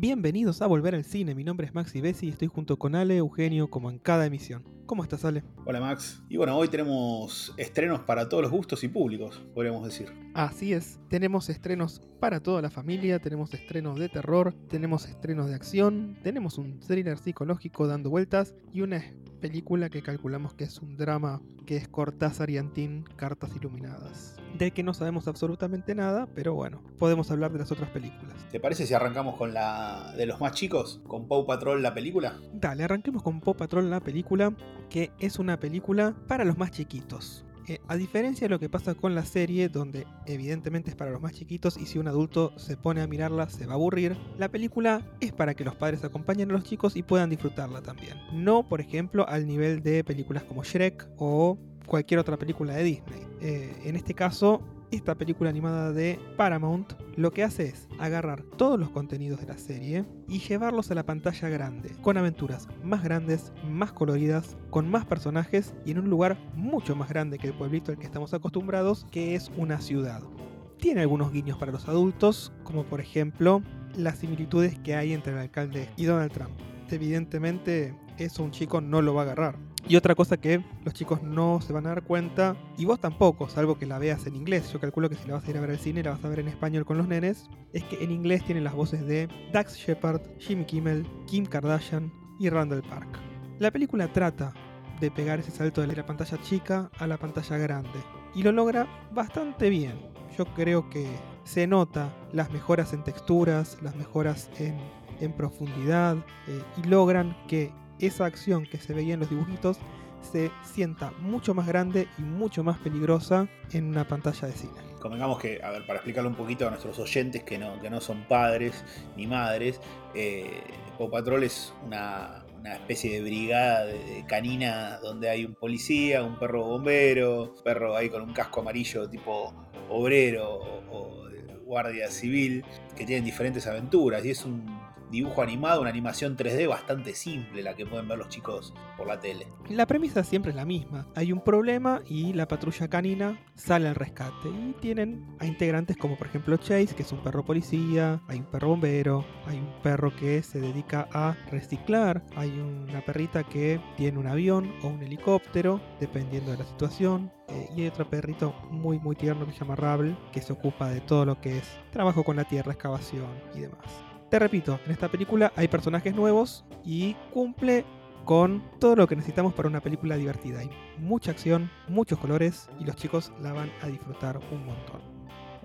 Bienvenidos a Volver al Cine, mi nombre es Maxi Bessi y estoy junto con Ale Eugenio como en cada emisión. ¿Cómo estás, Ale? Hola Max. Y bueno, hoy tenemos estrenos para todos los gustos y públicos, podríamos decir. Así es, tenemos estrenos para toda la familia, tenemos estrenos de terror, tenemos estrenos de acción, tenemos un thriller psicológico dando vueltas y una película que calculamos que es un drama que es Cortázar y Antín, Cartas Iluminadas. De que no sabemos absolutamente nada, pero bueno, podemos hablar de las otras películas. ¿Te parece si arrancamos con la de los más chicos, con Paw Patrol la película? Dale, arranquemos con Paw Patrol la película, que es una película para los más chiquitos. Eh, a diferencia de lo que pasa con la serie, donde evidentemente es para los más chiquitos y si un adulto se pone a mirarla se va a aburrir, la película es para que los padres acompañen a los chicos y puedan disfrutarla también. No, por ejemplo, al nivel de películas como Shrek o cualquier otra película de Disney. Eh, en este caso, esta película animada de Paramount lo que hace es agarrar todos los contenidos de la serie y llevarlos a la pantalla grande, con aventuras más grandes, más coloridas, con más personajes y en un lugar mucho más grande que el pueblito al que estamos acostumbrados, que es una ciudad. Tiene algunos guiños para los adultos, como por ejemplo las similitudes que hay entre el alcalde y Donald Trump. Evidentemente eso un chico no lo va a agarrar. Y otra cosa que los chicos no se van a dar cuenta, y vos tampoco, salvo que la veas en inglés, yo calculo que si la vas a ir a ver al cine la vas a ver en español con los nenes, es que en inglés tienen las voces de Dax Shepard, Jimmy Kimmel, Kim Kardashian y Randall Park. La película trata de pegar ese salto de la pantalla chica a la pantalla grande, y lo logra bastante bien. Yo creo que se nota las mejoras en texturas, las mejoras en, profundidad, eh, y logran que esa acción que se veía en los dibujitos se sienta mucho más grande y mucho más peligrosa en una pantalla de cine. Convengamos que, a ver, para explicarlo un poquito a nuestros oyentes que no, que no son padres ni madres, eh, Paw Patrol es una, especie de brigada de, canina donde hay un policía, un perro bombero, un perro ahí con un casco amarillo tipo obrero o, o guardia civil, que tienen diferentes aventuras y es un dibujo animado, una animación 3D bastante simple, la que pueden ver los chicos por la tele. La premisa siempre es la misma. Hay un problema y la patrulla canina sale al rescate. Y tienen a integrantes como por ejemplo Chase, que es un perro policía, hay un perro bombero, hay un perro que se dedica a reciclar, hay una perrita que tiene un avión o un helicóptero, dependiendo de la situación. Eh, y hay otro perrito muy muy tierno que se llama Rabble, que se ocupa de todo lo que es trabajo con la tierra, excavación y demás. Te repito, en esta película hay personajes nuevos y cumple con todo lo que necesitamos para una película divertida. Hay mucha acción, muchos colores y los chicos la van a disfrutar un montón.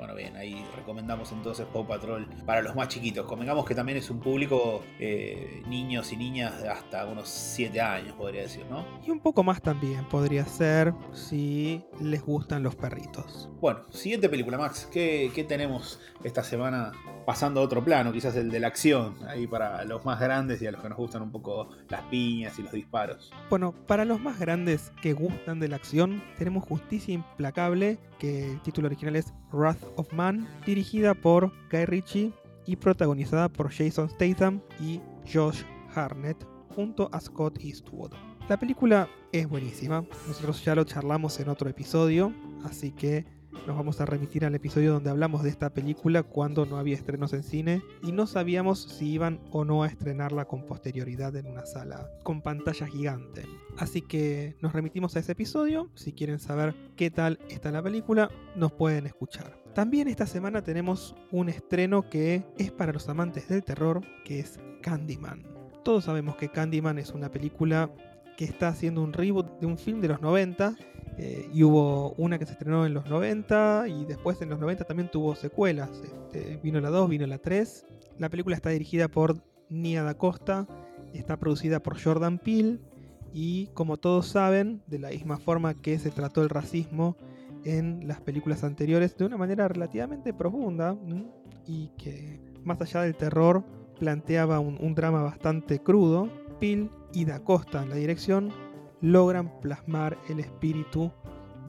Bueno, bien, ahí recomendamos entonces Paw Patrol para los más chiquitos. Convengamos que también es un público eh, niños y niñas de hasta unos 7 años, podría decir, ¿no? Y un poco más también podría ser si les gustan los perritos. Bueno, siguiente película, Max. ¿Qué, qué tenemos esta semana pasando a otro plano? Quizás el de la acción, ahí para los más grandes y a los que nos gustan un poco las piñas y los disparos. Bueno, para los más grandes que gustan de la acción, tenemos Justicia Implacable, que el título original es Wrath of Man, dirigida por Guy Ritchie y protagonizada por Jason Statham y Josh Harnett, junto a Scott Eastwood. La película es buenísima, nosotros ya lo charlamos en otro episodio, así que nos vamos a remitir al episodio donde hablamos de esta película cuando no había estrenos en cine y no sabíamos si iban o no a estrenarla con posterioridad en una sala con pantalla gigante. Así que nos remitimos a ese episodio, si quieren saber qué tal está la película, nos pueden escuchar. También esta semana tenemos un estreno que es para los amantes del terror, que es Candyman. Todos sabemos que Candyman es una película que está haciendo un reboot de un film de los 90 eh, y hubo una que se estrenó en los 90 y después en los 90 también tuvo secuelas. Este, vino la 2, vino la 3. La película está dirigida por Nia Da Costa, está producida por Jordan Peele y como todos saben, de la misma forma que se trató el racismo en las películas anteriores de una manera relativamente profunda y que más allá del terror planteaba un, drama bastante crudo. Peele y Da Costa en la dirección logran plasmar el espíritu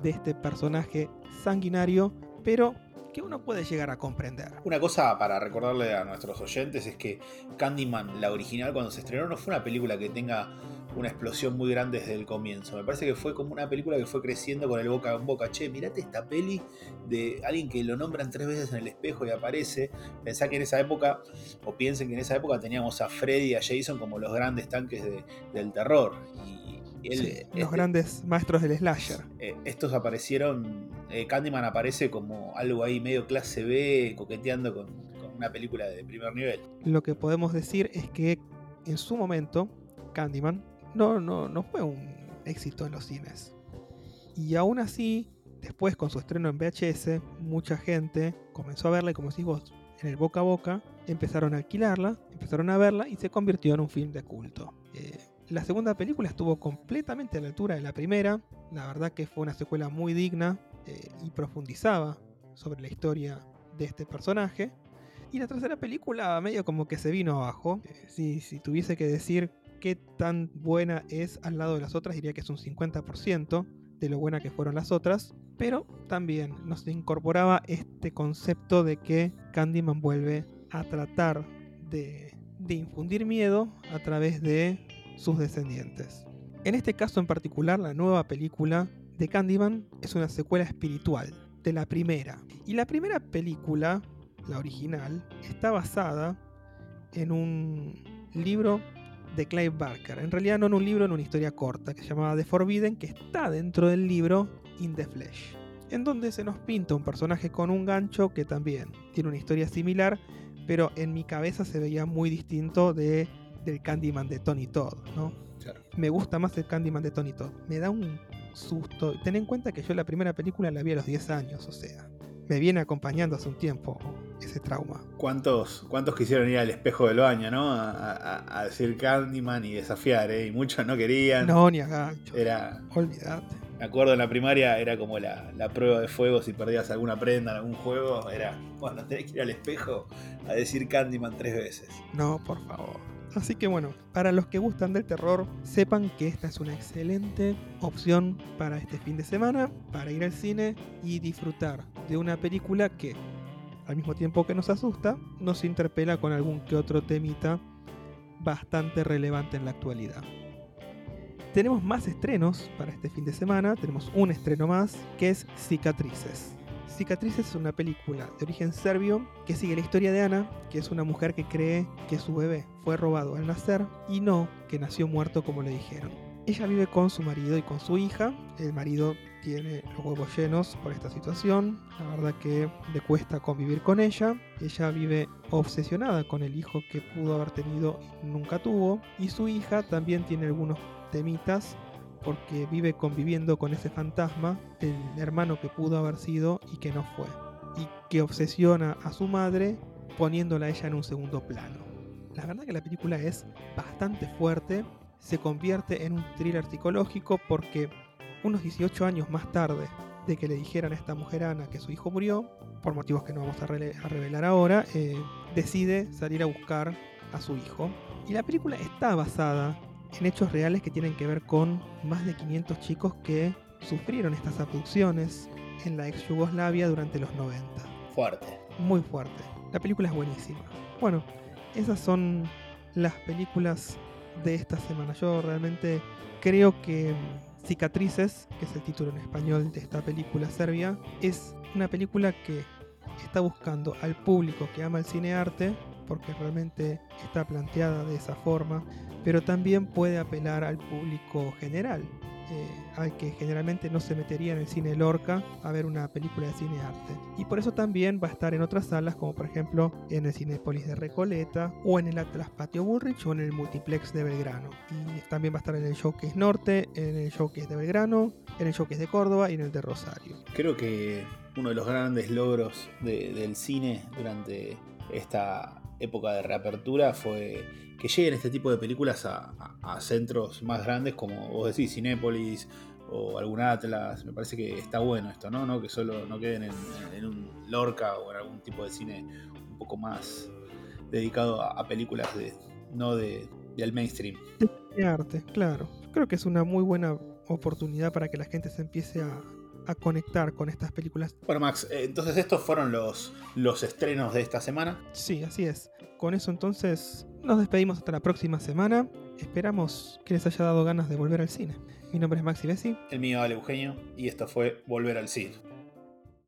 de este personaje sanguinario pero que uno puede llegar a comprender. Una cosa para recordarle a nuestros oyentes es que Candyman, la original, cuando se estrenó, no fue una película que tenga una explosión muy grande desde el comienzo. Me parece que fue como una película que fue creciendo con el boca en boca. Che, mirate esta peli de alguien que lo nombran tres veces en el espejo y aparece. Pensá que en esa época, o piensen que en esa época teníamos a Freddy y a Jason como los grandes tanques del terror. Y los este grandes maestros del slasher. Eh, estos aparecieron, eh, Candyman aparece como algo ahí medio clase B, coqueteando con, con, una película de primer nivel. Lo que podemos decir es que en su momento, Candyman no, no, no fue un éxito en los cines. Y aún así, después con su estreno en VHS, mucha gente comenzó a verla y como decís vos, en el boca a boca, empezaron a alquilarla, empezaron a verla y se convirtió en un film de culto. Eh, la segunda película estuvo completamente a la altura de la primera. La verdad que fue una secuela muy digna eh, y profundizaba sobre la historia de este personaje. Y la tercera película medio como que se vino abajo. Eh, si, si, tuviese que decir qué tan buena es al lado de las otras, diría que es un 50% de lo buena que fueron las otras. Pero también nos incorporaba este concepto de que Candyman vuelve a tratar de, de infundir miedo a través de sus descendientes. En este caso en particular, la nueva película de Candyman es una secuela espiritual de la primera. Y la primera película, la original, está basada en un libro de Clive Barker. En realidad no en un libro, en una historia corta que se llamaba The Forbidden, que está dentro del libro In the Flesh. En donde se nos pinta un personaje con un gancho que también tiene una historia similar, pero en mi cabeza se veía muy distinto de del Candyman de Tony Todd, ¿no? Me gusta más el Candyman de Tony Todd. Me da un susto. Ten en cuenta que yo la primera película la vi a los 10 años, o sea, me viene acompañando hace un tiempo ese trauma. ¿Cuántos, cuántos quisieron ir al espejo del baño, no? A, decir Candyman y desafiar, ¿eh? Y muchos no querían. No, ni a Era. Olvídate. Me acuerdo en la primaria era como la, la, prueba de fuego si perdías alguna prenda en algún juego. Era, bueno, tenés que ir al espejo a decir Candyman tres veces. No, por favor. Así que bueno, para los que gustan del terror, sepan que esta es una excelente opción para este fin de semana, para ir al cine y disfrutar de una película que, al mismo tiempo que nos asusta, nos interpela con algún que otro temita bastante relevante en la actualidad. Tenemos más estrenos para este fin de semana, tenemos un estreno más que es Cicatrices. Cicatrices es una película de origen serbio que sigue la historia de Ana, que es una mujer que cree que su bebé fue robado al nacer y no que nació muerto como le dijeron. Ella vive con su marido y con su hija. El marido tiene los huevos llenos por esta situación. La verdad que le cuesta convivir con ella. Ella vive obsesionada con el hijo que pudo haber tenido y nunca tuvo. Y su hija también tiene algunos temitas porque vive conviviendo con ese fantasma del hermano que pudo haber sido y que no fue, y que obsesiona a su madre poniéndola a ella en un segundo plano. La verdad que la película es bastante fuerte, se convierte en un thriller psicológico porque unos 18 años más tarde de que le dijeran a esta mujer Ana que su hijo murió, por motivos que no vamos a, revelar ahora, eh, decide salir a buscar a su hijo. Y la película está basada en hechos reales que tienen que ver con más de 500 chicos que sufrieron estas abducciones en la ex Yugoslavia durante los 90. Fuerte. Muy fuerte. La película es buenísima. Bueno, esas son las películas de esta semana. Yo realmente creo que Cicatrices, que es el título en español de esta película serbia, es una película que está buscando al público que ama el cine arte, porque realmente está planteada de esa forma, pero también puede apelar al público general, eh, al que generalmente no se metería en el cine Lorca a ver una película de cine arte. Y por eso también va a estar en otras salas, como por ejemplo en el Cinepolis de Recoleta, o en el Atlas Patio Bullrich, o en el Multiplex de Belgrano. Y también va a estar en el Showcase Norte, en el Showcase de Belgrano, en el Showcase de Córdoba y en el de Rosario. Creo que uno de los grandes logros del cine durante esta época de reapertura fue que lleguen este tipo de películas a, centros más grandes como vos decís, Cinépolis o algún Atlas. Me parece que está bueno esto, ¿no? ¿No? Que solo no queden en, un Lorca o en algún tipo de cine un poco más dedicado a, películas de no de, del mainstream. De arte, claro. Creo que es una muy buena oportunidad para que la gente se empiece a, a conectar con estas películas. Bueno, Max, eh, entonces estos fueron los, los estrenos de esta semana. Sí, así es. Con eso entonces nos despedimos hasta la próxima semana. Esperamos que les haya dado ganas de volver al cine. Mi nombre es Maxi Bessi. El mío, Ale Eugenio, y esto fue Volver al Cine.